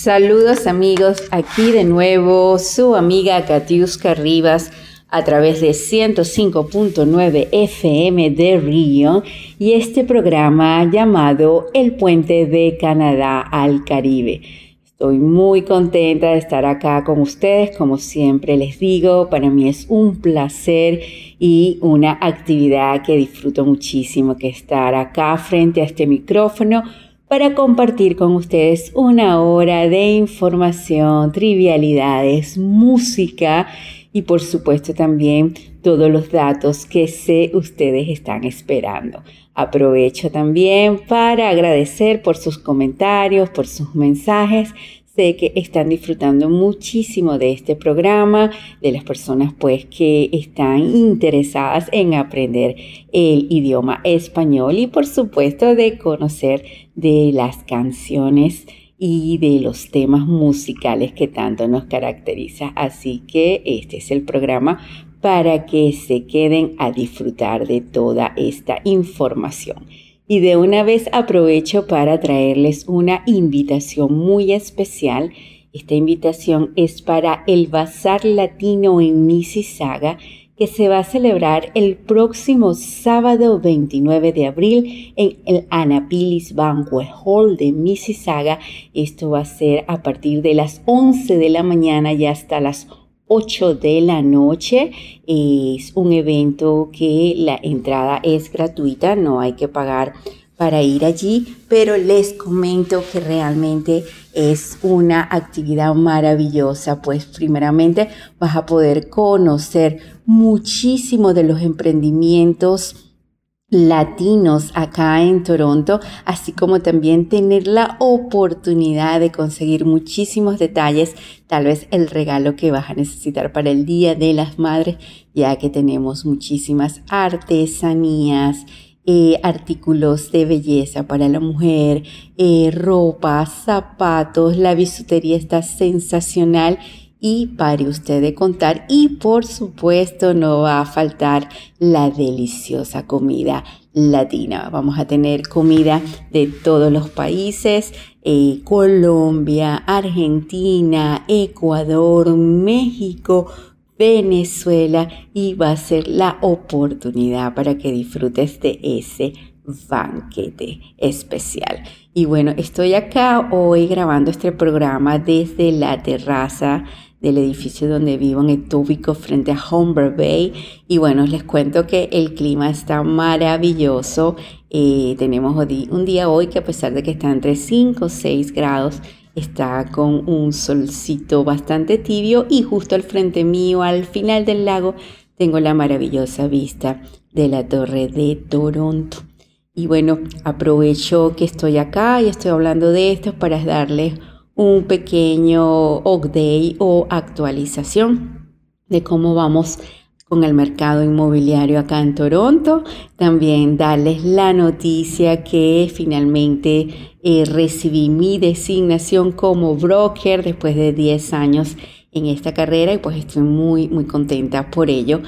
Saludos amigos, aquí de nuevo su amiga Katiuska Rivas a través de 105.9 FM de Río y este programa llamado El Puente de Canadá al Caribe. Estoy muy contenta de estar acá con ustedes, como siempre les digo, para mí es un placer y una actividad que disfruto muchísimo que estar acá frente a este micrófono para compartir con ustedes una hora de información, trivialidades, música y por supuesto también todos los datos que sé ustedes están esperando. Aprovecho también para agradecer por sus comentarios, por sus mensajes Sé que están disfrutando muchísimo de este programa, de las personas pues que están interesadas en aprender el idioma español y por supuesto de conocer de las canciones y de los temas musicales que tanto nos caracteriza. Así que este es el programa para que se queden a disfrutar de toda esta información. Y de una vez aprovecho para traerles una invitación muy especial. Esta invitación es para el Bazar Latino en Mississauga que se va a celebrar el próximo sábado 29 de abril en el Anapilis Banquet Hall de Mississauga. Esto va a ser a partir de las 11 de la mañana y hasta las 8 de la noche. Es un evento que la entrada es gratuita, no hay que pagar para ir allí, pero les comento que realmente es una actividad maravillosa, pues primeramente vas a poder conocer muchísimo de los emprendimientos latinos acá en Toronto, así como también tener la oportunidad de conseguir muchísimos detalles, tal vez el regalo que vas a necesitar para el Día de las Madres, ya que tenemos muchísimas artesanías, eh, artículos de belleza para la mujer, eh, ropa, zapatos, la bisutería está sensacional y pare usted de contar y por supuesto no va a faltar la deliciosa comida latina. Vamos a tener comida de todos los países, eh, Colombia, Argentina, Ecuador, México, Venezuela y va a ser la oportunidad para que disfrutes de ese banquete especial. Y bueno, estoy acá hoy grabando este programa desde la terraza del edificio donde vivo en Etobicoke frente a Humber Bay. Y bueno, les cuento que el clima está maravilloso. Eh, tenemos un día hoy que a pesar de que está entre 5 o 6 grados, está con un solcito bastante tibio y justo al frente mío, al final del lago, tengo la maravillosa vista de la torre de Toronto. Y bueno, aprovecho que estoy acá y estoy hablando de esto para darles un pequeño update o actualización de cómo vamos con el mercado inmobiliario acá en Toronto. También darles la noticia que finalmente eh, recibí mi designación como broker después de 10 años en esta carrera y pues estoy muy muy contenta por ello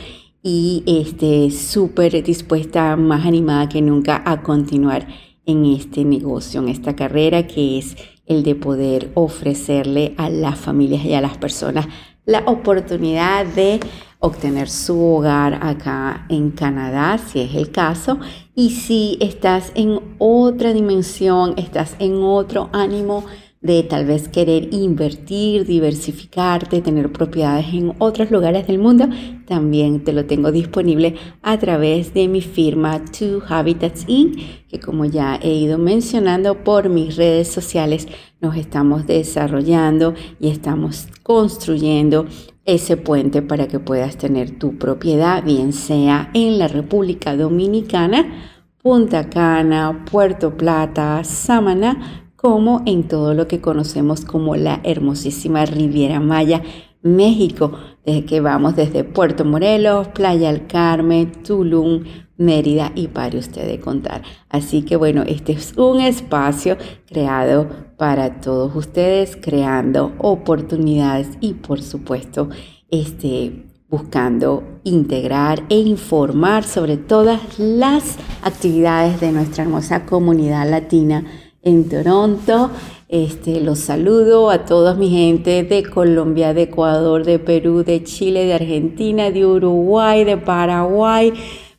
y este súper dispuesta, más animada que nunca a continuar en este negocio, en esta carrera que es el de poder ofrecerle a las familias y a las personas la oportunidad de obtener su hogar acá en Canadá, si es el caso, y si estás en otra dimensión, estás en otro ánimo, de tal vez querer invertir, diversificarte, tener propiedades en otros lugares del mundo, también te lo tengo disponible a través de mi firma Two Habitats Inc., que como ya he ido mencionando por mis redes sociales, nos estamos desarrollando y estamos construyendo ese puente para que puedas tener tu propiedad, bien sea en la República Dominicana, Punta Cana, Puerto Plata, Samaná, como en todo lo que conocemos como la hermosísima Riviera Maya, México, desde que vamos desde Puerto Morelos, Playa del Carmen, Tulum, Mérida y para usted de contar. Así que bueno, este es un espacio creado para todos ustedes, creando oportunidades y por supuesto, este buscando integrar e informar sobre todas las actividades de nuestra hermosa comunidad latina en Toronto. Este, los saludo a toda mi gente de Colombia, de Ecuador, de Perú, de Chile, de Argentina, de Uruguay, de Paraguay,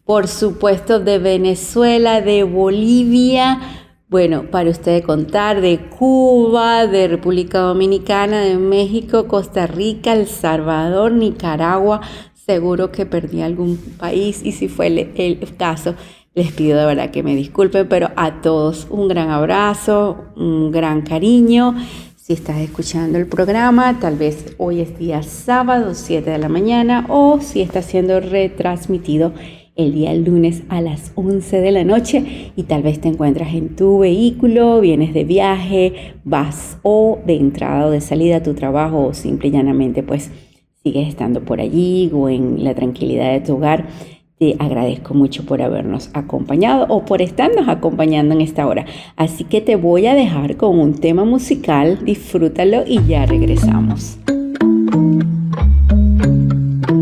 por supuesto de Venezuela, de Bolivia. Bueno, para ustedes contar de Cuba, de República Dominicana, de México, Costa Rica, El Salvador, Nicaragua. Seguro que perdí algún país y si fue el caso, les pido de verdad que me disculpen, pero a todos un gran abrazo, un gran cariño. Si estás escuchando el programa, tal vez hoy es día sábado, 7 de la mañana, o si está siendo retransmitido el día lunes a las 11 de la noche y tal vez te encuentras en tu vehículo, vienes de viaje, vas o de entrada o de salida a tu trabajo o simple y llanamente pues sigues estando por allí o en la tranquilidad de tu hogar. Te agradezco mucho por habernos acompañado o por estarnos acompañando en esta hora. Así que te voy a dejar con un tema musical, disfrútalo y ya regresamos.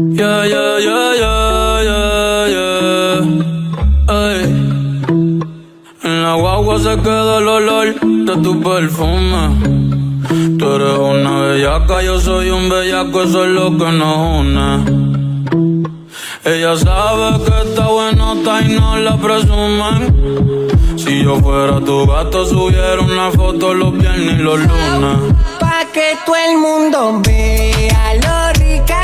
Ya, ya, ya, En la guagua se queda el olor de tu perfume. Tú eres una bellaca, yo soy un bellaco, eso es lo que nos une. Ella sabe que está buenota y no la presumen. Si yo fuera tu gato, subiera una foto los viernes y los lunes. Pa' que todo el mundo vea lo rica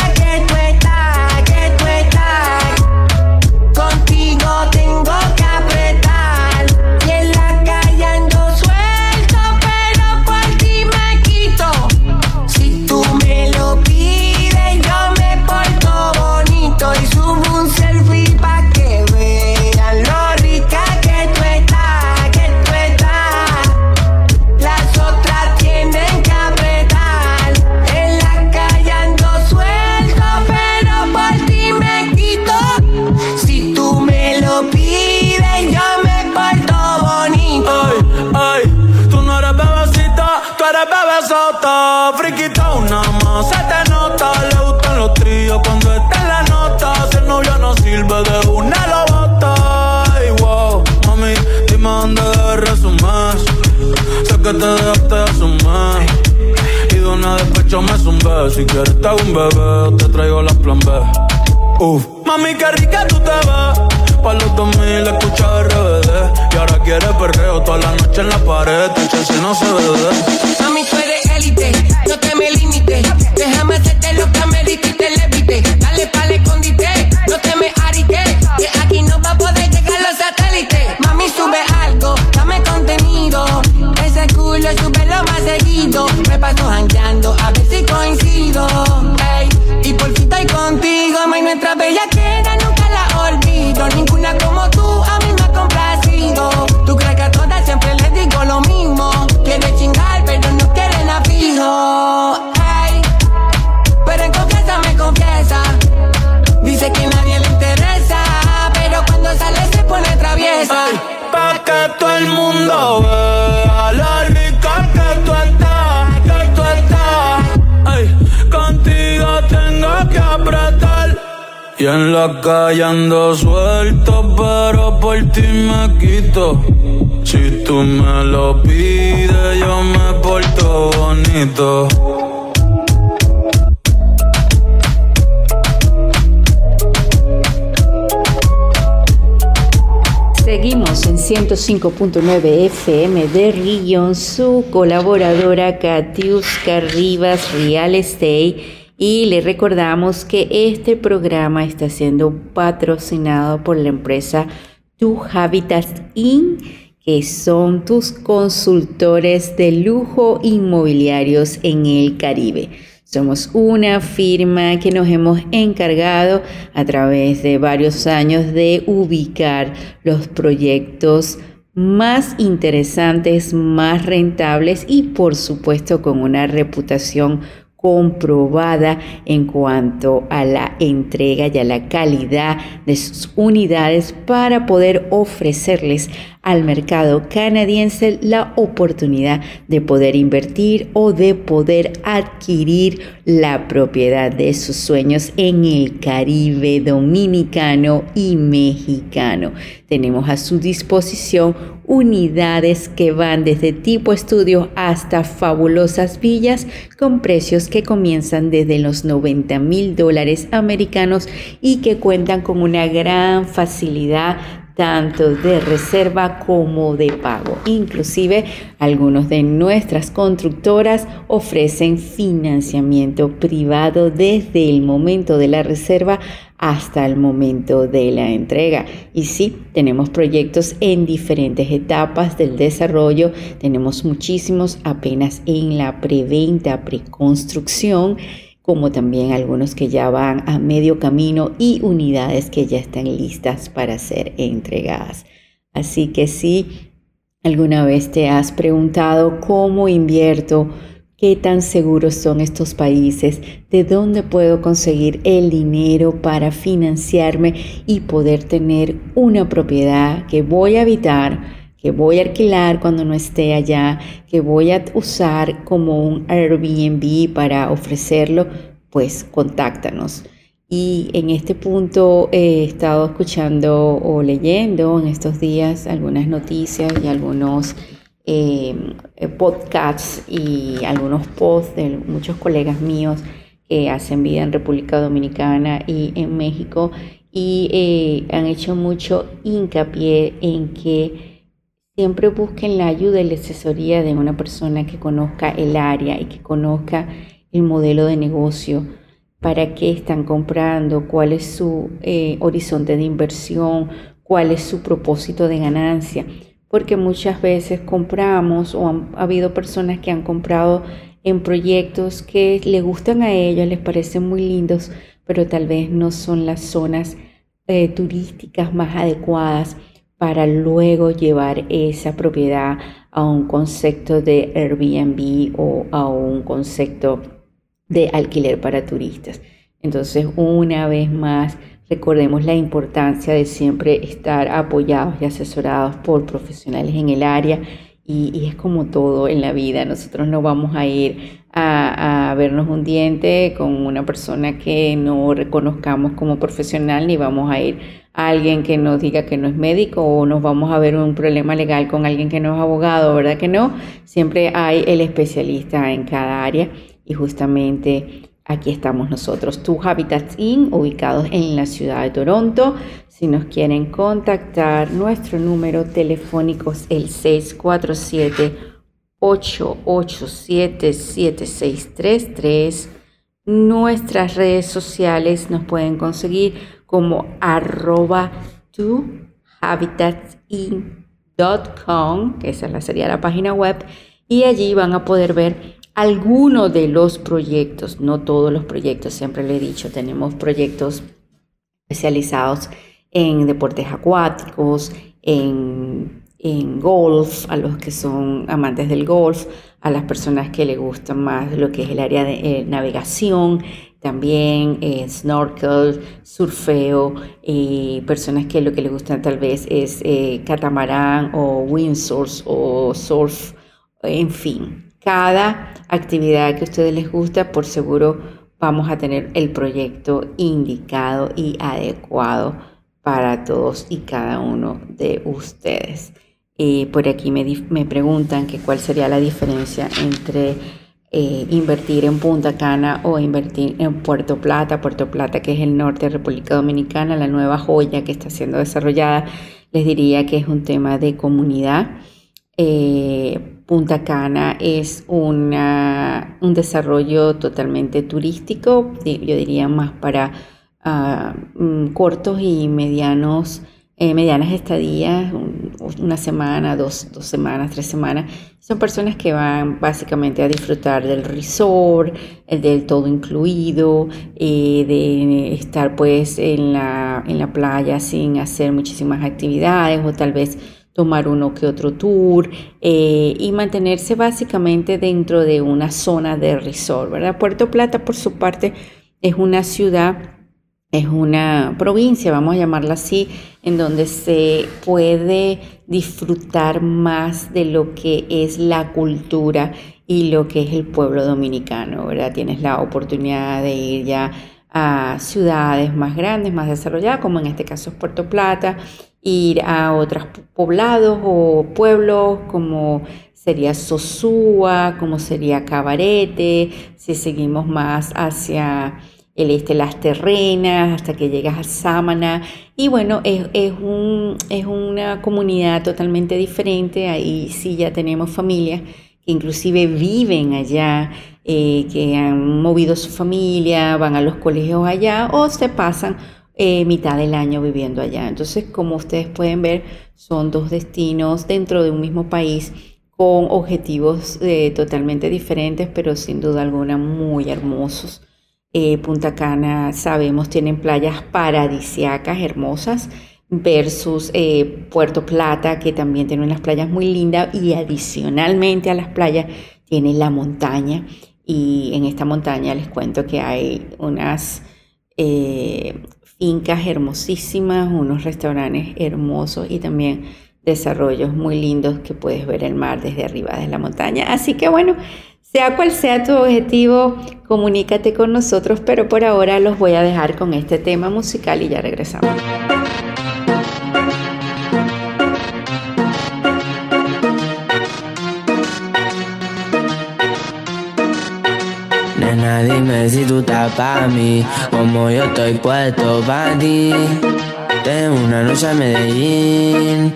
Si quieres te hago un bebé, te traigo las plan B. Uf. Mami, qué rica tú te ves. Pa' los 2000 escucha RBD. Y ahora quieres perreo toda la noche en la pared. Tu si no se ve. Mami, tú eres élite, no te me limites. Déjame hacerte lo que me dijiste, levite. Dale pa'l escondite, no te me Y en la calle ando suelto, pero por ti me quito. Si tú me lo pides, yo me porto bonito. Seguimos en 105.9 FM de Region, su colaboradora Katiuska Rivas Real Estate. Y le recordamos que este programa está siendo patrocinado por la empresa Tu Habitat Inc., que son tus consultores de lujo inmobiliarios en el Caribe. Somos una firma que nos hemos encargado a través de varios años de ubicar los proyectos más interesantes, más rentables y por supuesto con una reputación comprobada en cuanto a la entrega y a la calidad de sus unidades para poder ofrecerles al mercado canadiense la oportunidad de poder invertir o de poder adquirir la propiedad de sus sueños en el Caribe dominicano y mexicano. Tenemos a su disposición unidades que van desde tipo estudio hasta fabulosas villas con precios que comienzan desde los 90 mil dólares americanos y que cuentan con una gran facilidad tanto de reserva como de pago. Inclusive algunos de nuestras constructoras ofrecen financiamiento privado desde el momento de la reserva hasta el momento de la entrega. Y sí, tenemos proyectos en diferentes etapas del desarrollo. Tenemos muchísimos apenas en la preventa, preconstrucción como también algunos que ya van a medio camino y unidades que ya están listas para ser entregadas. Así que si alguna vez te has preguntado cómo invierto, qué tan seguros son estos países, de dónde puedo conseguir el dinero para financiarme y poder tener una propiedad que voy a habitar, que voy a alquilar cuando no esté allá, que voy a usar como un Airbnb para ofrecerlo, pues contáctanos. Y en este punto he estado escuchando o leyendo en estos días algunas noticias y algunos em, eh, podcasts y algunos posts de muchos colegas míos que hacen vida en República Dominicana y en México y eh, han hecho mucho hincapié en que Siempre busquen la ayuda y la asesoría de una persona que conozca el área y que conozca el modelo de negocio, para qué están comprando, cuál es su eh, horizonte de inversión, cuál es su propósito de ganancia. Porque muchas veces compramos o han ha habido personas que han comprado en proyectos que les gustan a ellos, les parecen muy lindos, pero tal vez no son las zonas eh, turísticas más adecuadas para luego llevar esa propiedad a un concepto de Airbnb o a un concepto de alquiler para turistas. Entonces, una vez más, recordemos la importancia de siempre estar apoyados y asesorados por profesionales en el área y, es como todo en la vida. Nosotros no vamos a ir a, a, vernos un diente con una persona que no reconozcamos como profesional, ni vamos a ir alguien que nos diga que no es médico o nos vamos a ver un problema legal con alguien que no es abogado, ¿verdad que no? Siempre hay el especialista en cada área y justamente aquí estamos nosotros, Tu Habitats Inn, ubicados en la ciudad de Toronto. Si nos quieren contactar, nuestro número telefónico es el 647 887 7633. Nuestras redes sociales nos pueden conseguir como arroba to que esa sería la página web, y allí van a poder ver algunos de los proyectos, no todos los proyectos, siempre le he dicho, tenemos proyectos especializados en deportes acuáticos, en, en golf, a los que son amantes del golf, a las personas que le gustan más lo que es el área de eh, navegación, también eh, snorkel, surfeo, y personas que lo que les gusta tal vez es eh, catamarán o windsurf o surf, en fin, cada actividad que a ustedes les gusta, por seguro vamos a tener el proyecto indicado y adecuado para todos y cada uno de ustedes. Y por aquí me, me preguntan que cuál sería la diferencia entre eh, invertir en Punta Cana o invertir en Puerto Plata, Puerto Plata que es el norte de República Dominicana, la nueva joya que está siendo desarrollada, les diría que es un tema de comunidad. Eh, Punta Cana es un desarrollo totalmente turístico, yo diría más para ah, mm, cortos y medianos eh, medianas estadías, una semana, dos, dos, semanas, tres semanas. Son personas que van básicamente a disfrutar del resort, del todo incluido, eh, de estar pues en la, en la playa sin hacer muchísimas actividades o tal vez tomar uno que otro tour eh, y mantenerse básicamente dentro de una zona de resort, ¿verdad? Puerto Plata, por su parte, es una ciudad es una provincia, vamos a llamarla así, en donde se puede disfrutar más de lo que es la cultura y lo que es el pueblo dominicano, ¿verdad? Tienes la oportunidad de ir ya a ciudades más grandes, más desarrolladas, como en este caso es Puerto Plata, ir a otros poblados o pueblos como sería Sosúa, como sería Cabarete, si seguimos más hacia el este, las terrenas, hasta que llegas a Sámana. Y bueno, es, es, un, es una comunidad totalmente diferente. Ahí sí ya tenemos familias que inclusive viven allá, eh, que han movido su familia, van a los colegios allá o se pasan eh, mitad del año viviendo allá. Entonces, como ustedes pueden ver, son dos destinos dentro de un mismo país con objetivos eh, totalmente diferentes, pero sin duda alguna muy hermosos. Eh, Punta Cana, sabemos, tienen playas paradisiacas, hermosas, versus eh, Puerto Plata, que también tiene unas playas muy lindas y adicionalmente a las playas tiene la montaña. Y en esta montaña les cuento que hay unas eh, fincas hermosísimas, unos restaurantes hermosos y también desarrollos muy lindos que puedes ver el mar desde arriba de la montaña. Así que bueno, sea cual sea tu objetivo, comunícate con nosotros, pero por ahora los voy a dejar con este tema musical y ya regresamos. Nena, dime si tú estás para mí, como yo estoy puesto para ti. Tengo una noche a Medellín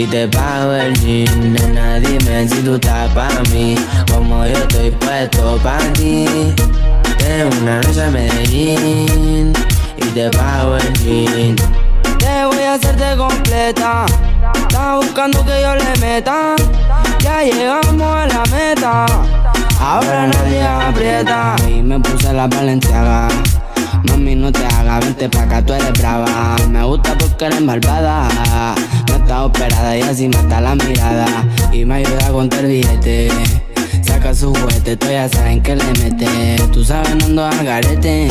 y te pago el jean. Nena, dime si tú estás para mí, como yo estoy puesto para ti. Tengo una noche a Medellín y te pago el jean. Te voy a hacerte completa. Estás buscando que yo le meta. Ya llegamos a la meta. Ahora nadie aprieta. Y me puse la valenciaga. Mami, no te hagas, vente pa' acá, tú eres brava. Me gusta porque eres malvada. Está operada y así mata la mirada. Y me ayuda a contar billete. Saca su juguete, tú ya saben que le mete. Tú sabes, no ando al garete.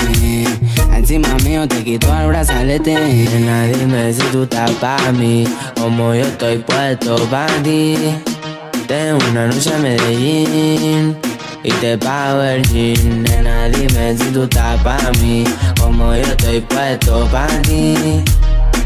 Encima mío te quito el brazalete. Nena, dime si tú estás pa' mí. Como yo estoy puesto pa' ti. Tengo una noche a Medellín y te pago el jean. Nena, dime si tú estás pa' mí, como yo estoy puesto pa' ti.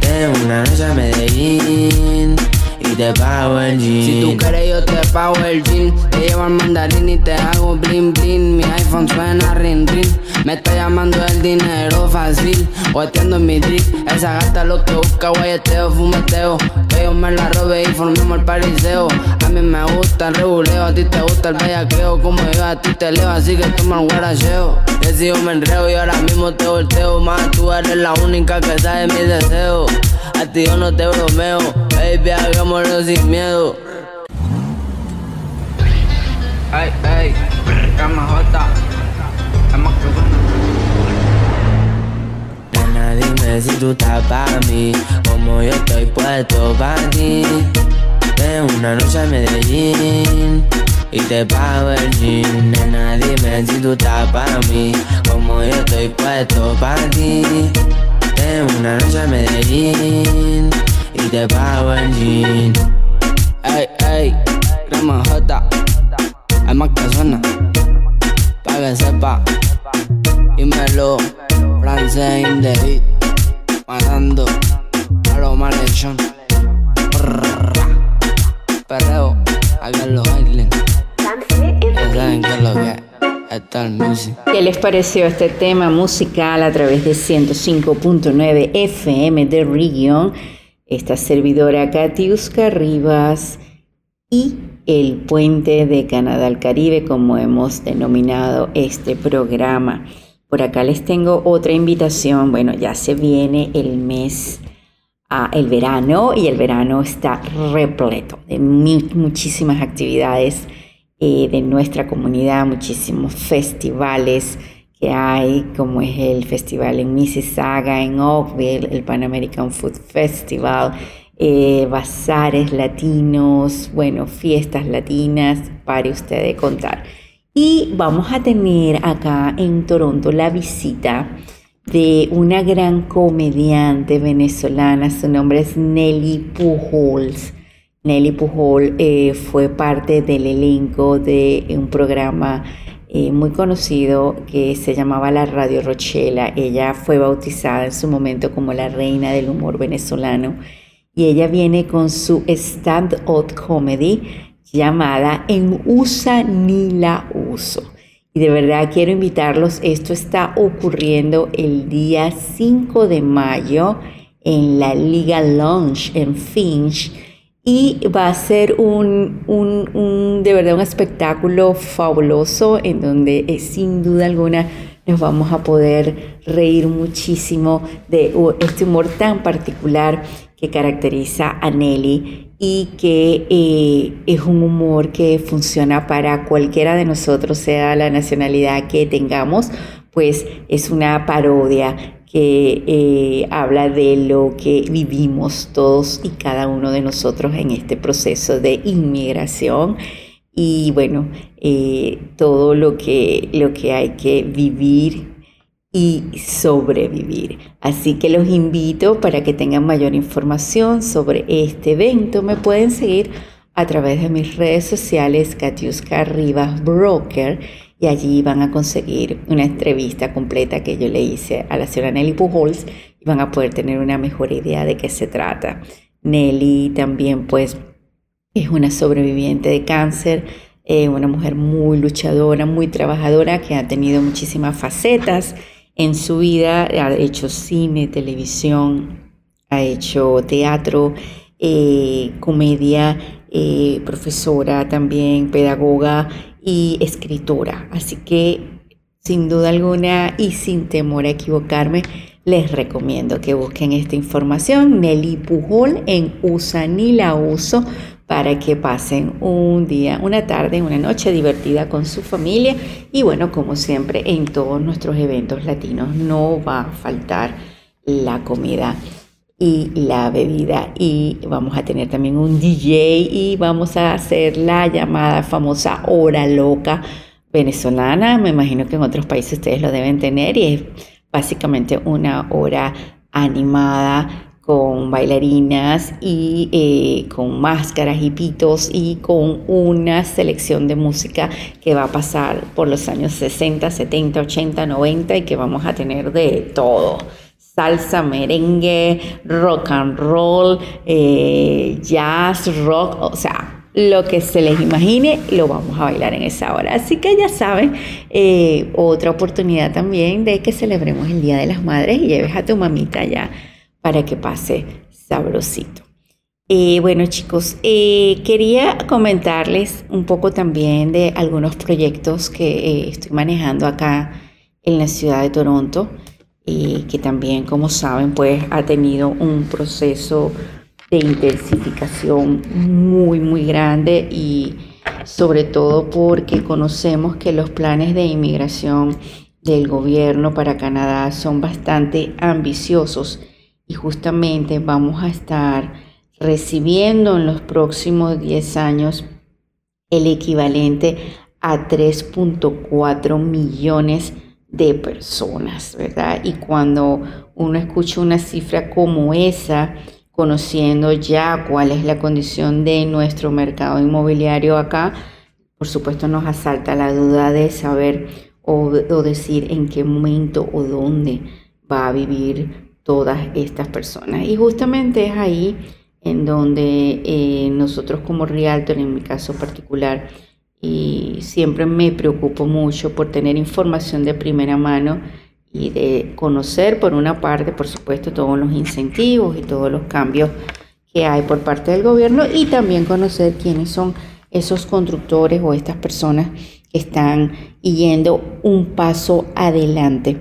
Tengo una noche a Medellín y te pago el jean. Si tú quieres yo te pago el jean. Te llevo al mandarín y te hago bling bling. Mi iPhone suena ring ring. Me está llamando el dinero fácil. Guateando en mi drip. Esa gata lo que busca, guayeteo, fumeteo. Que yo me la robe y formemos el pariseo. A mí me gusta el reguleo, a ti te gusta el bellaqueo. Como yo a ti te leo, así que toma el guaracheo. Que me enreo y ahora mismo te volteo. Más tú eres la única que sabe mis deseos. A ti yo no te bromeo, baby, hagámoslo sin miedo. Ay, ay, MJ, Nena, dime si tú estás para mí, como yo estoy puesto para ti. Tengo una noche a Medellín y te pago el jean. Nena, dime si tú estás para mí, como yo estoy puesto para ti. Tengo una noche a Medellín y te pago el jean. Ey, ey, crema J, hay más suena, pa' que sepa. Dímelo, francés in the beat, matando a los malhechón. Perreo, hagan los bailen. Ya saben que es lo que ¿Qué les pareció este tema musical a través de 105.9 FM de Region? Esta servidora Katiuska Rivas y el puente de Canadá al Caribe, como hemos denominado este programa. Por acá les tengo otra invitación. Bueno, ya se viene el mes, ah, el verano, y el verano está repleto de mu- muchísimas actividades eh, de nuestra comunidad, muchísimos festivales que hay, como es el festival en Mississauga, en Oakville, el Pan American Food Festival, eh, bazares latinos, bueno, fiestas latinas, pare usted de contar. Y vamos a tener acá en Toronto la visita de una gran comediante venezolana, su nombre es Nelly Pujols. Nelly Pujol eh, fue parte del elenco de un programa eh, muy conocido que se llamaba la Radio Rochela. Ella fue bautizada en su momento como la reina del humor venezolano y ella viene con su stand-up comedy llamada En Usa ni la Uso. Y de verdad quiero invitarlos, esto está ocurriendo el día 5 de mayo en la Liga Lounge en Finch y va a ser un, un, de verdad un espectáculo fabuloso en donde eh, sin duda alguna nos vamos a poder reír muchísimo de este humor tan particular que caracteriza a Nelly y que eh, es un humor que funciona para cualquiera de nosotros, sea la nacionalidad que tengamos, pues es una parodia que eh, habla de lo que vivimos todos y cada uno de nosotros en este proceso de inmigración y bueno, eh, todo lo que, lo que hay que vivir y sobrevivir. Así que los invito para que tengan mayor información sobre este evento. Me pueden seguir a través de mis redes sociales, Katiuska Rivas Broker, y allí van a conseguir una entrevista completa que yo le hice a la señora Nelly Pujols y van a poder tener una mejor idea de qué se trata. Nelly también pues es una sobreviviente de cáncer, eh, una mujer muy luchadora, muy trabajadora que ha tenido muchísimas facetas en su vida ha hecho cine, televisión, ha hecho teatro, eh, comedia, eh, profesora también, pedagoga y escritora. Así que sin duda alguna y sin temor a equivocarme, les recomiendo que busquen esta información. Nelly Pujol en Usa ni la uso para que pasen un día, una tarde, una noche divertida con su familia y bueno, como siempre en todos nuestros eventos latinos no va a faltar la comida y la bebida y vamos a tener también un DJ y vamos a hacer la llamada famosa hora loca venezolana, me imagino que en otros países ustedes lo deben tener y es básicamente una hora animada con bailarinas y eh, con máscaras y pitos y con una selección de música que va a pasar por los años 60, 70, 80, 90 y que vamos a tener de todo. Salsa, merengue, rock and roll, eh, jazz, rock, o sea, lo que se les imagine lo vamos a bailar en esa hora. Así que ya saben, eh, otra oportunidad también de que celebremos el Día de las Madres y lleves a tu mamita ya para que pase sabrosito. Eh, bueno chicos, quería comentarles un poco también de algunos proyectos que estoy manejando acá en la ciudad de Toronto que también, como saben, pues ha tenido un proceso de intensificación muy, muy grande y sobre todo porque conocemos que los planes de inmigración del gobierno para Canadá son bastante ambiciosos y justamente vamos a estar recibiendo en los próximos 10 años el equivalente a 3.4 millones de personas, ¿verdad? Y cuando uno escucha una cifra como esa, conociendo ya cuál es la condición de nuestro mercado inmobiliario acá, por supuesto nos asalta la duda de saber o, o decir en qué momento o dónde va a vivir todas estas personas. Y justamente es ahí en donde eh, nosotros como Realtor, en mi caso particular, y siempre me preocupo mucho por tener información de primera mano y de conocer por una parte, por supuesto, todos los incentivos y todos los cambios que hay por parte del gobierno y también conocer quiénes son esos constructores o estas personas que están yendo un paso adelante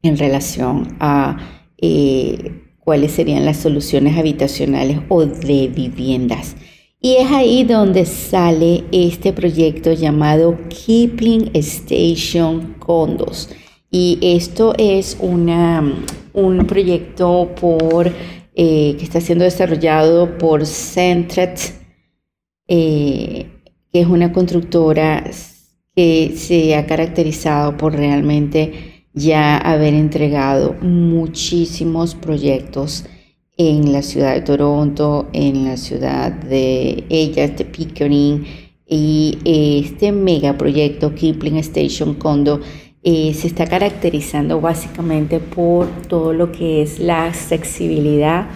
en relación a eh, cuáles serían las soluciones habitacionales o de viviendas. Y es ahí donde sale este proyecto llamado Kipling Station Condos. Y esto es una, un proyecto por, eh, que está siendo desarrollado por Centret, eh, que es una constructora que se ha caracterizado por realmente ya haber entregado muchísimos proyectos en la ciudad de Toronto, en la ciudad de ellas, de Pickering, y este megaproyecto Kipling Station Condo eh, se está caracterizando básicamente por todo lo que es la accesibilidad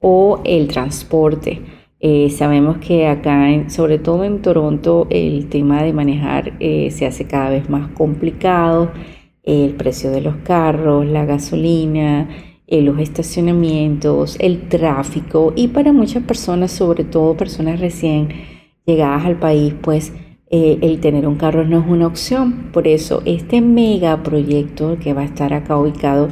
o el transporte. Eh, sabemos que acá, sobre todo en Toronto, el tema de manejar eh, se hace cada vez más complicado. El precio de los carros, la gasolina, los estacionamientos, el tráfico y para muchas personas, sobre todo personas recién llegadas al país, pues eh, el tener un carro no es una opción. Por eso este mega proyecto que va a estar acá ubicado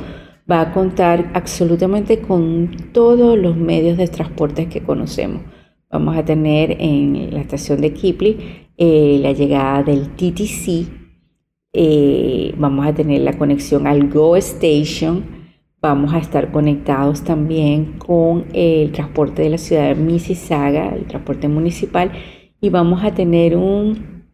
va a contar absolutamente con todos los medios de transporte que conocemos. Vamos a tener en la estación de Kipling eh, la llegada del TTC, eh, vamos a tener la conexión al Go Station, Vamos a estar conectados también con el transporte de la ciudad de Mississauga, el transporte municipal, y vamos a tener un,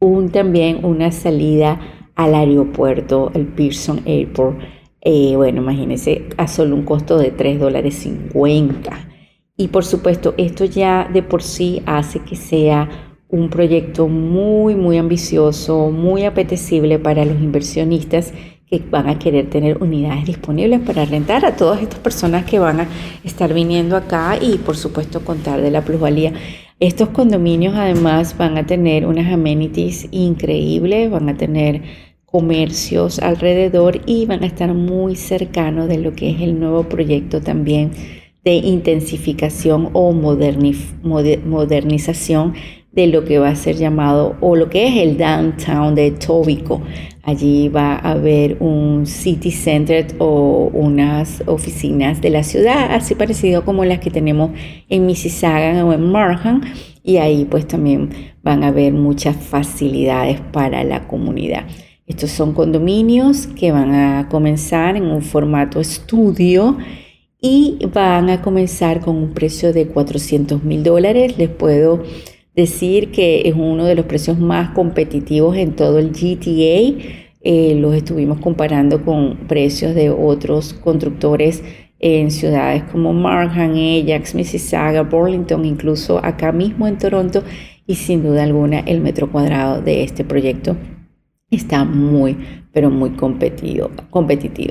un también una salida al aeropuerto, el Pearson Airport. Eh, bueno, imagínense, a solo un costo de 3 dólares 50. Y por supuesto, esto ya de por sí hace que sea un proyecto muy, muy ambicioso, muy apetecible para los inversionistas que van a querer tener unidades disponibles para rentar a todas estas personas que van a estar viniendo acá y por supuesto contar de la plusvalía. Estos condominios además van a tener unas amenities increíbles, van a tener comercios alrededor y van a estar muy cercanos de lo que es el nuevo proyecto también de intensificación o modernización de lo que va a ser llamado o lo que es el downtown de Tobico. Allí va a haber un city center o unas oficinas de la ciudad, así parecido como las que tenemos en Mississauga o en Markham. Y ahí pues también van a haber muchas facilidades para la comunidad. Estos son condominios que van a comenzar en un formato estudio y van a comenzar con un precio de 400 mil dólares. Les puedo decir que es uno de los precios más competitivos en todo el GTA. Eh, los estuvimos comparando con precios de otros constructores en ciudades como Markham, Ajax, Mississauga, Burlington, incluso acá mismo en Toronto y sin duda alguna el metro cuadrado de este proyecto está muy, pero muy competitivo.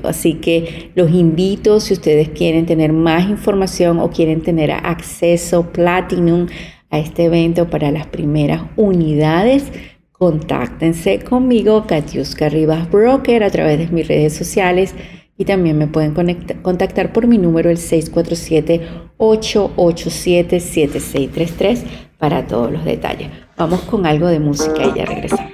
Así que los invito, si ustedes quieren tener más información o quieren tener acceso Platinum a este evento para las primeras unidades, contáctense conmigo, Katiuska Rivas Broker, a través de mis redes sociales y también me pueden contactar por mi número el 647-887-7633 para todos los detalles. Vamos con algo de música y ya regresamos.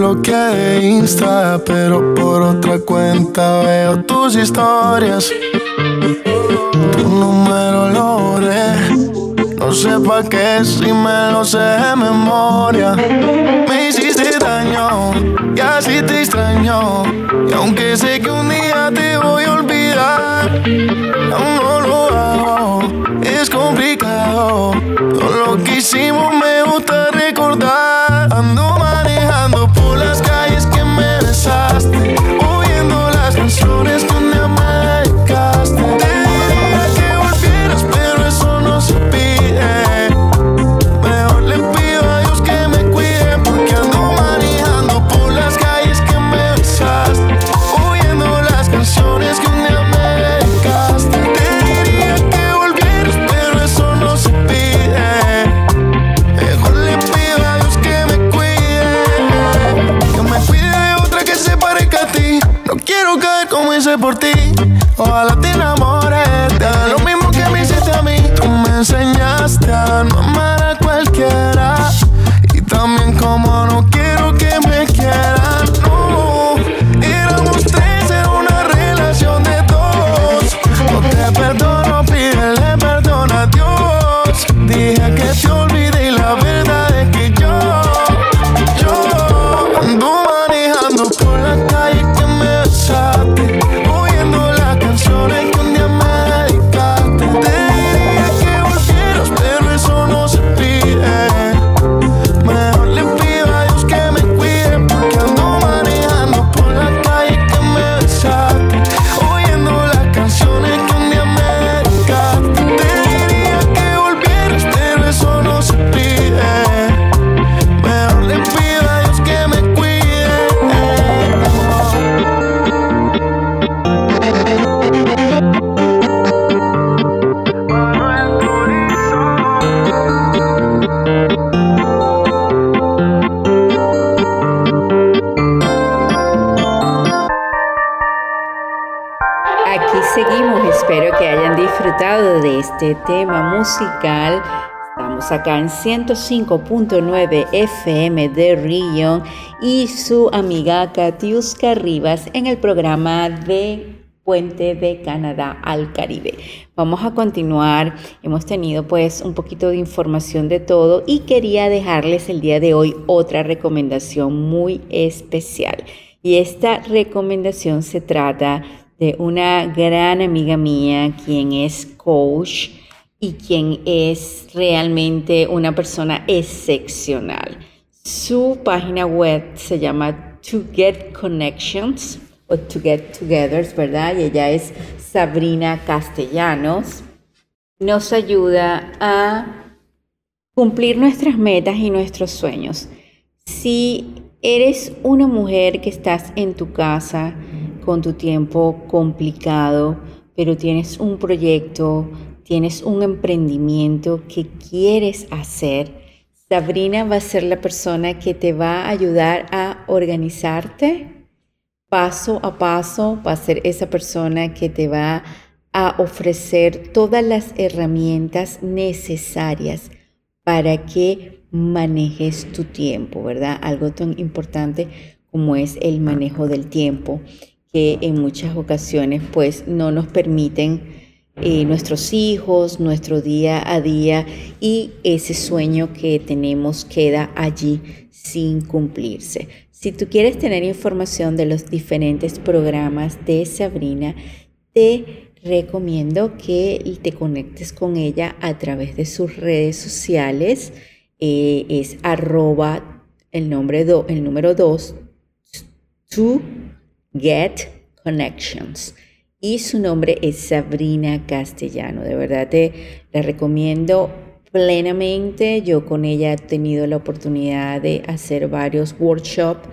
Bloqueé de Insta, pero por otra cuenta veo tus historias. Tu número lo borré. No sé pa' qué si me lo sé de memoria. Me hiciste daño y así te extraño. Y aunque sé que un día te voy a olvidar, aún no lo hago. Es complicado. Todo lo que hicimos me Estamos acá en 105.9 FM de Rio y su amiga Katiuska Rivas en el programa de Puente de Canadá al Caribe. Vamos a continuar. Hemos tenido pues un poquito de información de todo y quería dejarles el día de hoy otra recomendación muy especial. Y esta recomendación se trata de una gran amiga mía, quien es coach y quien es realmente una persona excepcional. Su página web se llama To Get Connections o To Get Together, ¿verdad? Y ella es Sabrina Castellanos. Nos ayuda a cumplir nuestras metas y nuestros sueños. Si eres una mujer que estás en tu casa, con tu tiempo complicado, pero tienes un proyecto, tienes un emprendimiento que quieres hacer, Sabrina va a ser la persona que te va a ayudar a organizarte paso a paso, va a ser esa persona que te va a ofrecer todas las herramientas necesarias para que manejes tu tiempo, ¿verdad? Algo tan importante como es el manejo del tiempo que en muchas ocasiones pues no nos permiten eh, nuestros hijos, nuestro día a día y ese sueño que tenemos queda allí sin cumplirse. Si tú quieres tener información de los diferentes programas de Sabrina, te recomiendo que te conectes con ella a través de sus redes sociales. Eh, es arroba el, nombre do, el número 2, tu Get Connections. Y su nombre es Sabrina Castellano. De verdad te la recomiendo plenamente. Yo con ella he tenido la oportunidad de hacer varios workshops,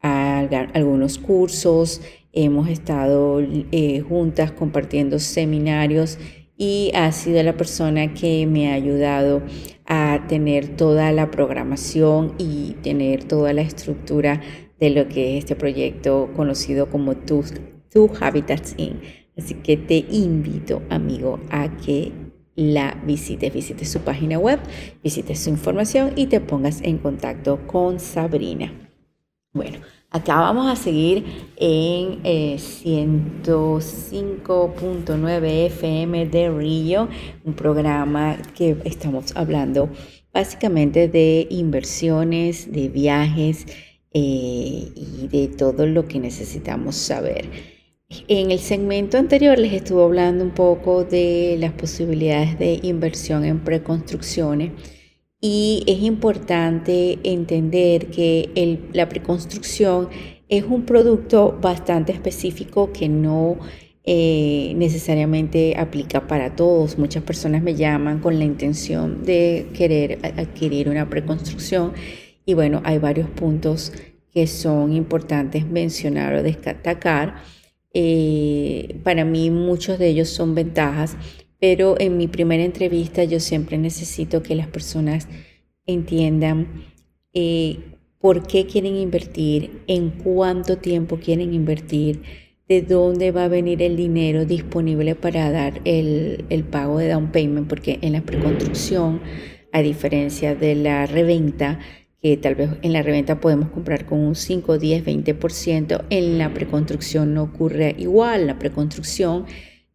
algunos cursos. Hemos estado eh, juntas compartiendo seminarios y ha sido la persona que me ha ayudado a tener toda la programación y tener toda la estructura de lo que es este proyecto conocido como Tu, tu Habitats In. Así que te invito, amigo, a que la visites, visites su página web, visites su información y te pongas en contacto con Sabrina. Bueno, acá vamos a seguir en 105.9 eh, FM de Río, un programa que estamos hablando básicamente de inversiones, de viajes, eh, y de todo lo que necesitamos saber. En el segmento anterior les estuve hablando un poco de las posibilidades de inversión en preconstrucciones y es importante entender que la preconstrucción es un producto bastante específico que no eh, necesariamente aplica para todos. Muchas personas me llaman con la intención de querer adquirir una preconstrucción y bueno, hay varios puntos que son importantes mencionar o destacar. Eh, para mí muchos de ellos son ventajas, pero en mi primera entrevista yo siempre necesito que las personas entiendan eh, por qué quieren invertir, en cuánto tiempo quieren invertir, de dónde va a venir el dinero disponible para dar el, el pago de down payment, porque en la preconstrucción, a diferencia de la reventa, que tal vez en la reventa podemos comprar con un 5, 10, 20%, en la preconstrucción no ocurre igual. La preconstrucción,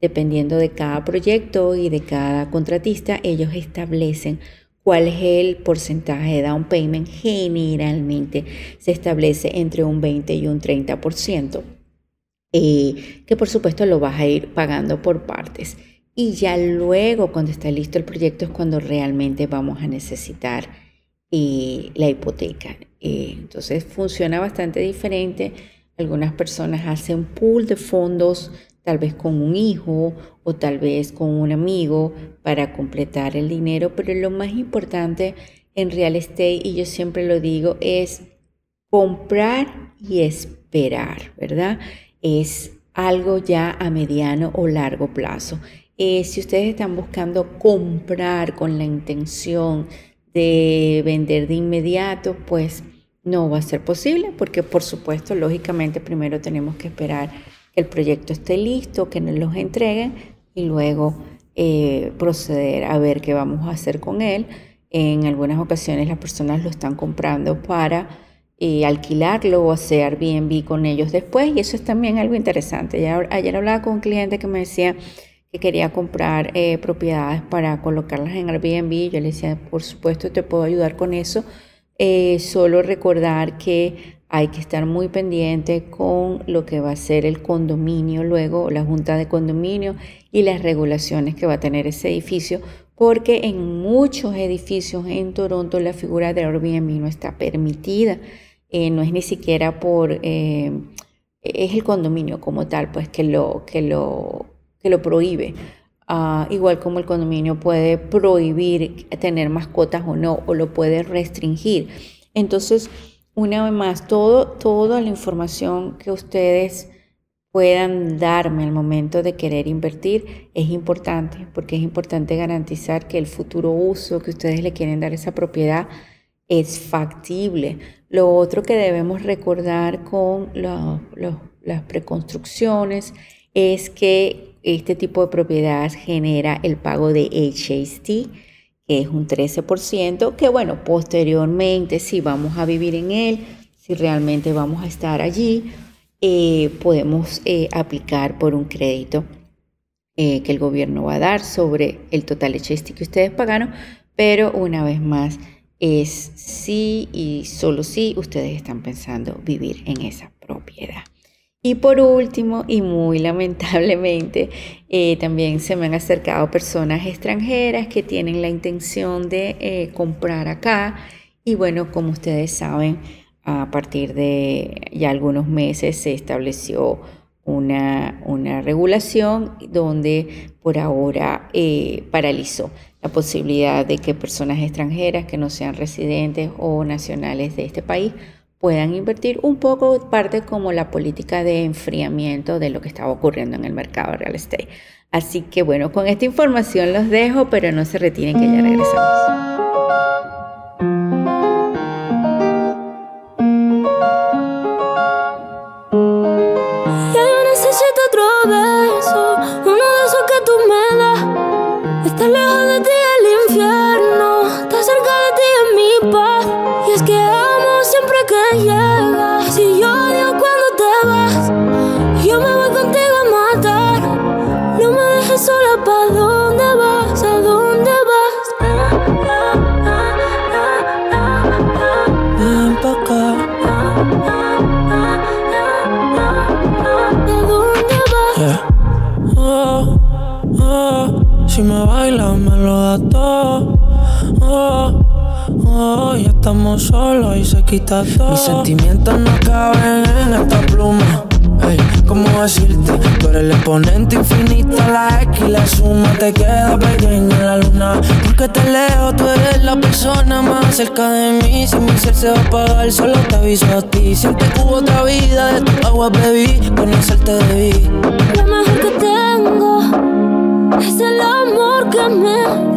dependiendo de cada proyecto y de cada contratista, ellos establecen cuál es el porcentaje de down payment. Generalmente se establece entre un 20 y un 30%, eh, que por supuesto lo vas a ir pagando por partes. Y ya luego, cuando está listo el proyecto, es cuando realmente vamos a necesitar y la hipoteca. Eh, entonces funciona bastante diferente. Algunas personas hacen pool de fondos, tal vez con un hijo o tal vez con un amigo para completar el dinero, pero lo más importante en real estate, y yo siempre lo digo, es comprar y esperar, ¿verdad? Es algo ya a mediano o largo plazo. Eh, si ustedes están buscando comprar con la intención de vender de inmediato, pues no va a ser posible porque por supuesto, lógicamente, primero tenemos que esperar que el proyecto esté listo, que nos los entreguen y luego eh, proceder a ver qué vamos a hacer con él. En algunas ocasiones las personas lo están comprando para eh, alquilarlo o hacer Airbnb con ellos después y eso es también algo interesante. ayer hablaba con un cliente que me decía que quería comprar eh, propiedades para colocarlas en Airbnb. Yo le decía, por supuesto, te puedo ayudar con eso. solo recordar que hay que estar muy pendiente con lo que va a ser el condominio luego, la junta de condominio y las regulaciones que va a tener ese edificio, porque en muchos edificios en Toronto la figura de Airbnb no está permitida, eh, no es ni siquiera por, eh, es el condominio como tal, pues que lo, que lo, que lo prohíbe. Ah, igual como el condominio puede prohibir tener mascotas o no, o lo puede restringir. Entonces, una vez más, todo, toda la información que ustedes puedan darme al momento de querer invertir es importante, porque es importante garantizar que el futuro uso que ustedes le quieren dar a esa propiedad es factible. Lo otro que debemos recordar con las preconstrucciones es que este tipo de propiedad genera el pago de HST, que es un 13%, que bueno, posteriormente si vamos a vivir en él, si realmente vamos a estar allí, eh, podemos eh, aplicar por un crédito eh, que el gobierno va a dar sobre el total HST que ustedes pagaron, pero una vez más es sí y solo si ustedes están pensando vivir en esa propiedad. Y por último, y muy lamentablemente, eh, también se me han acercado personas extranjeras que tienen la intención de eh, comprar acá. Y bueno, como ustedes saben, a partir de ya algunos meses se estableció una, una regulación donde por ahora eh, paralizó la posibilidad de que personas extranjeras que no sean residentes o nacionales de este país puedan invertir un poco parte como la política de enfriamiento de lo que estaba ocurriendo en el mercado real estate. Así que bueno, con esta información los dejo, pero no se retiren que ya regresamos. Estamos solos y se quita todo. Mis sentimientos no caben en esta pluma. Hey, ¿cómo decirte? Tú eres el exponente infinito, la X y la suma te queda pequeña en la luna. Porque te leo, tú eres la persona más cerca de mí. Si mi ser se va a apagar, solo te aviso a ti. Siempre hubo otra vida, de tu agua bebí, conocerte debí. Lo mejor que tengo es el amor que me.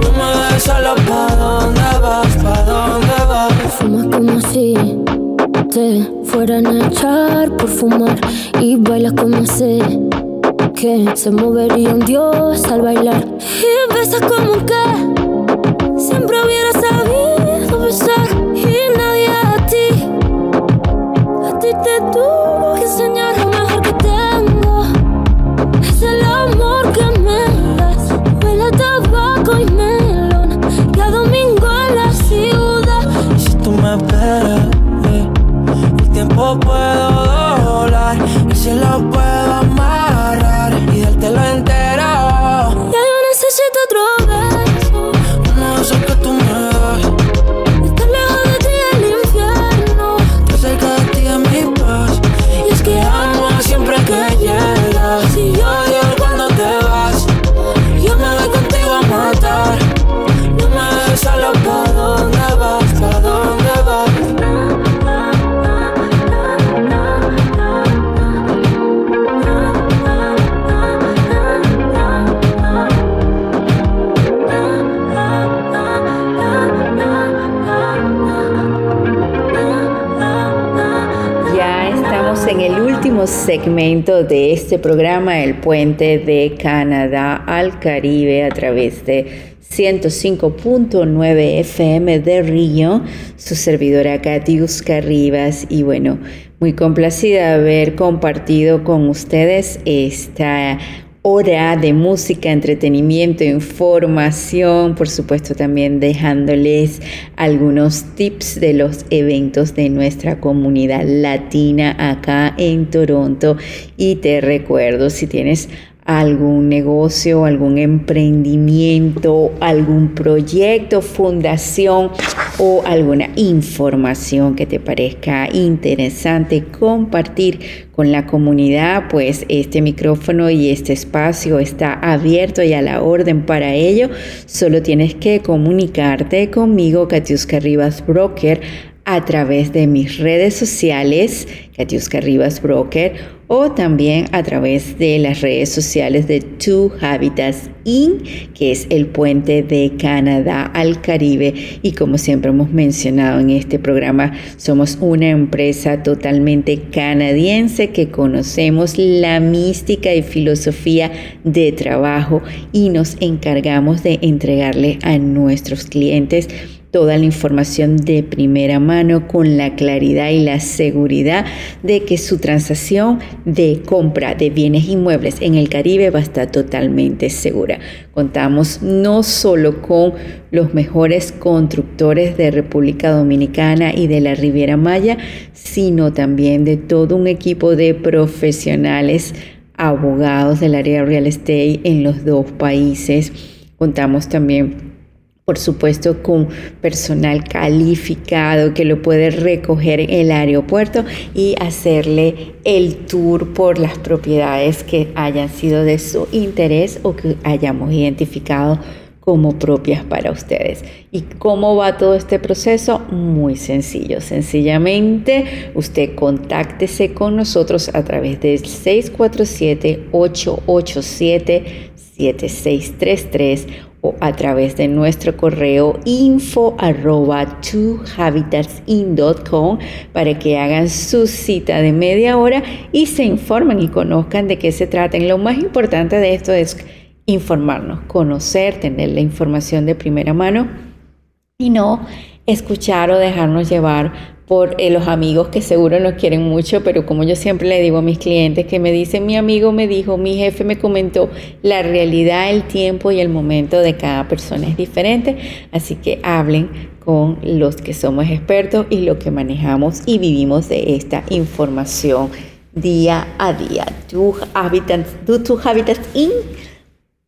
no me dejes solo pa' dónde vas, pa' dónde vas. Fuma como si te fueran a echar por fumar y bailas como sé que se movería un dios al bailar. Y besas como que siempre hubiera sabido besar segmento de este programa, el puente de Canadá al Caribe a través de 105.9 FM de Río, su servidora Katiuska Rivas. Y bueno, muy complacida de haber compartido con ustedes esta hora de música, entretenimiento, información, por supuesto también dejándoles algunos tips de los eventos de nuestra comunidad latina acá en Toronto. Y te recuerdo, si tienes algún negocio, algún emprendimiento, algún proyecto, fundación o alguna información que te parezca interesante compartir con la comunidad, pues este micrófono y este espacio está abierto y a la orden para ello. Solo tienes que comunicarte conmigo, Katiuska Rivas Broker, a través de mis redes sociales, Katiuska Rivas Broker, o también a través de las redes sociales de Two Habitats In, que es el puente de Canadá al Caribe. Y como siempre hemos mencionado en este programa, somos una empresa totalmente canadiense que conocemos la mística y filosofía de trabajo y nos encargamos de entregarle a nuestros clientes toda la información de primera mano con la claridad y la seguridad de que su transacción de compra de bienes inmuebles en el Caribe va a estar totalmente segura. Contamos no solo con los mejores constructores de República Dominicana y de la Riviera Maya, sino también de todo un equipo de profesionales abogados del área real estate en los dos países. Contamos también por supuesto con personal calificado que lo puede recoger en el aeropuerto y hacerle el tour por las propiedades que hayan sido de su interés o que hayamos identificado como propias para ustedes. ¿Y cómo va todo este proceso? Muy sencillo. Sencillamente, usted contáctese con nosotros a través del 647-887-7633 o a través de nuestro correo info arroba para que hagan su cita de media hora y se informen y conozcan de qué se trata. lo más importante de esto es informarnos, conocer, tener la información de primera mano y no escuchar o dejarnos llevar por eh, los amigos que seguro nos quieren mucho, pero como yo siempre le digo a mis clientes que me dicen, mi amigo me dijo, mi jefe me comentó, la realidad, el tiempo y el momento de cada persona es diferente, así que hablen con los que somos expertos y lo que manejamos y vivimos de esta información día a día. Tu Habitat, tu Habitat In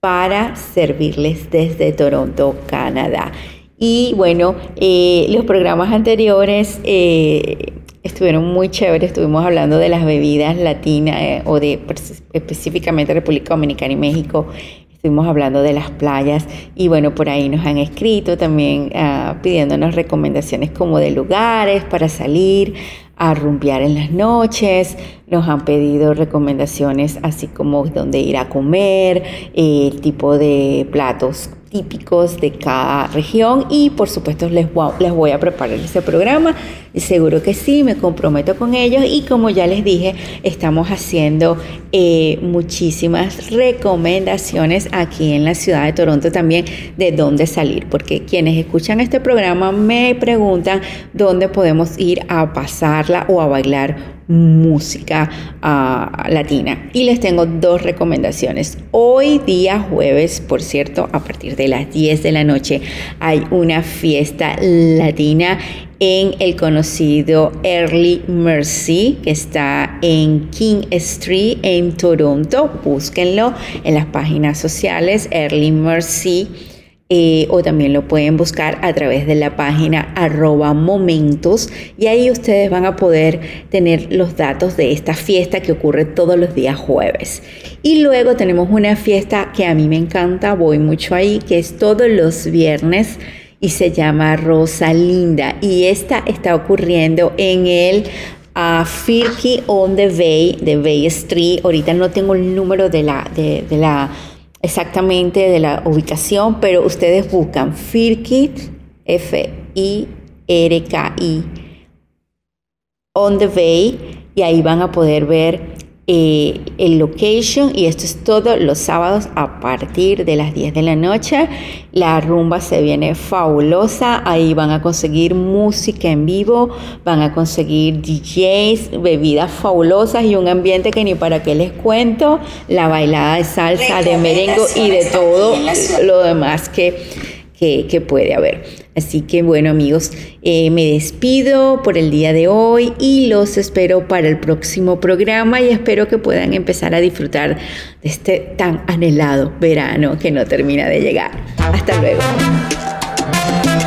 para servirles desde Toronto, Canadá. Y bueno, eh, los programas anteriores eh, estuvieron muy chéveres, estuvimos hablando de las bebidas latinas eh, o de específicamente República Dominicana y México. Estuvimos hablando de las playas. Y bueno, por ahí nos han escrito también ah, pidiéndonos recomendaciones como de lugares para salir a rumbear en las noches, nos han pedido recomendaciones así como dónde ir a comer, el tipo de platos típicos de cada región y por supuesto les voy, les voy a preparar ese programa. Seguro que sí, me comprometo con ellos y como ya les dije, estamos haciendo eh, muchísimas recomendaciones aquí en la ciudad de Toronto también de dónde salir, porque quienes escuchan este programa me preguntan dónde podemos ir a pasarla o a bailar música ah, latina. Y les tengo dos recomendaciones. Hoy día jueves, por cierto, a partir de las 10 de la noche hay una fiesta latina en el conocido Early Mercy, que está en King Street en Toronto. Búsquenlo en las páginas sociales Early Mercy eh, o también lo pueden buscar a través de la página arroba momentos y ahí ustedes van a poder tener los datos de esta fiesta que ocurre todos los días jueves. Y luego tenemos una fiesta que a mí me encanta, voy mucho ahí, que es todos los viernes y se llama Rosa Linda y esta está ocurriendo en el a Firky on the Bay, de Bay Street. Ahorita no tengo el número de la, de la exactamente de la ubicación, pero ustedes buscan F-I-R-K-I, On the Bay, y ahí van a poder ver eh, el location y esto es todo los sábados a partir de las 10 de la noche. La rumba se viene fabulosa, ahí van a conseguir música en vivo, van a conseguir DJs, bebidas fabulosas y un ambiente que ni para qué les cuento, la bailada de salsa, de merengue y de todo lo demás que, que, puede haber. Así que bueno amigos, eh, me despido por el día de hoy y los espero para el próximo programa y espero que puedan empezar a disfrutar de este tan anhelado verano que no termina de llegar. Hasta luego.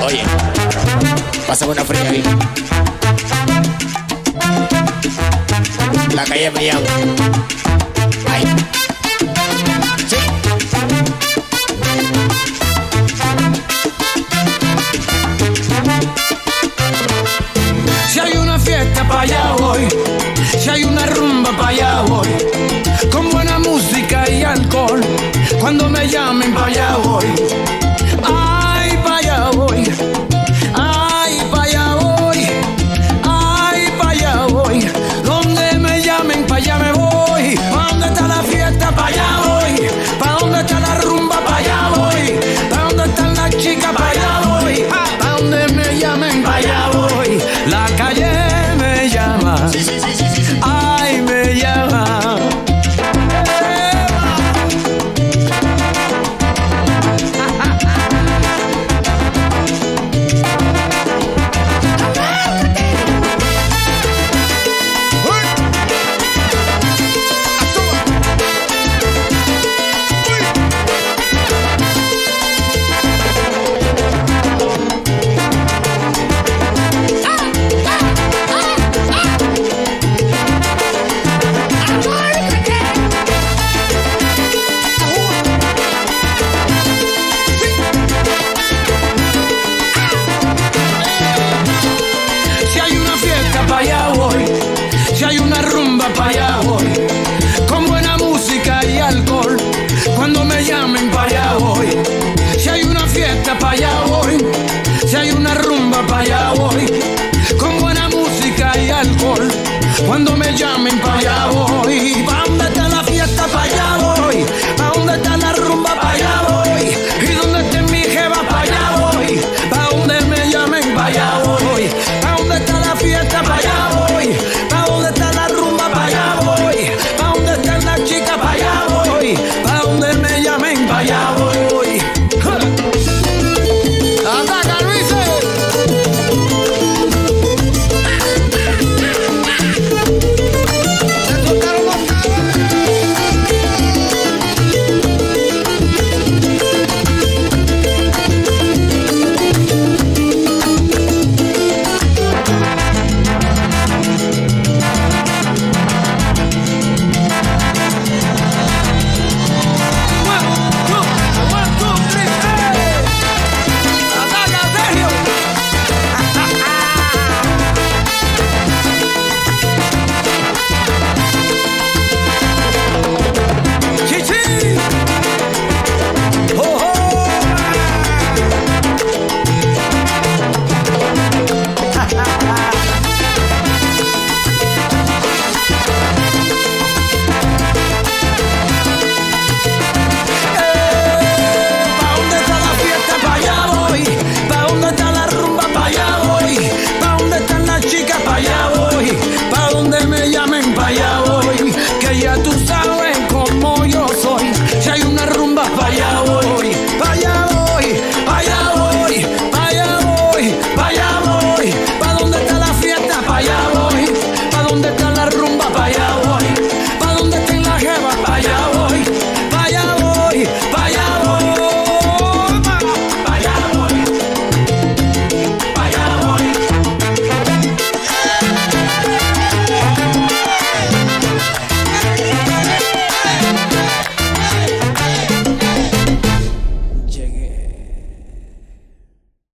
Oye, pasa una fría ahí. La calle. Ay. Para allá voy. Si hay una rumba para allá voy. Con buena música y alcohol. Cuando me llamen para allá voy.